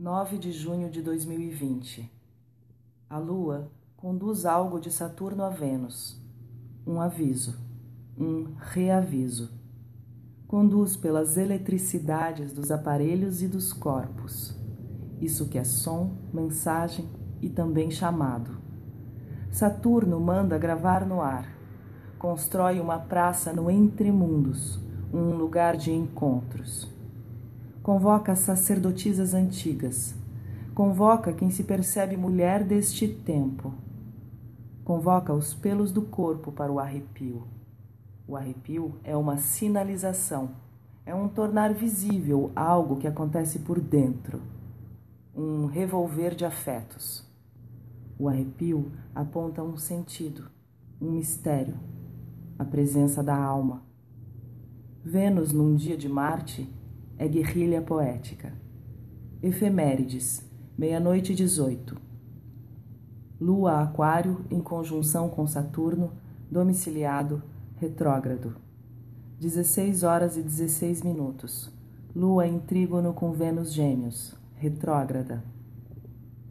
9 de junho de 2020. A Lua conduz algo de Saturno a Vênus. Um aviso, um reaviso. Conduz pelas eletricidades dos aparelhos e dos corpos. Isso que é som, mensagem e também chamado. Saturno manda gravar no ar. Constrói uma praça no entremundos, um lugar de encontros convoca as sacerdotisas antigas, convoca quem se percebe mulher deste tempo, convoca os pelos do corpo para o arrepio. O arrepio é uma sinalização, é um tornar visível algo que acontece por dentro, um revolver de afetos. O arrepio aponta um sentido, um mistério, a presença da alma. Vênus, num dia de Marte, é guerrilha poética. Efemérides, meia-noite 18. Lua Aquário em conjunção com Saturno, domiciliado, retrógrado. 16 horas e 16 minutos. Lua em trígono com Vênus Gêmeos, retrógrada.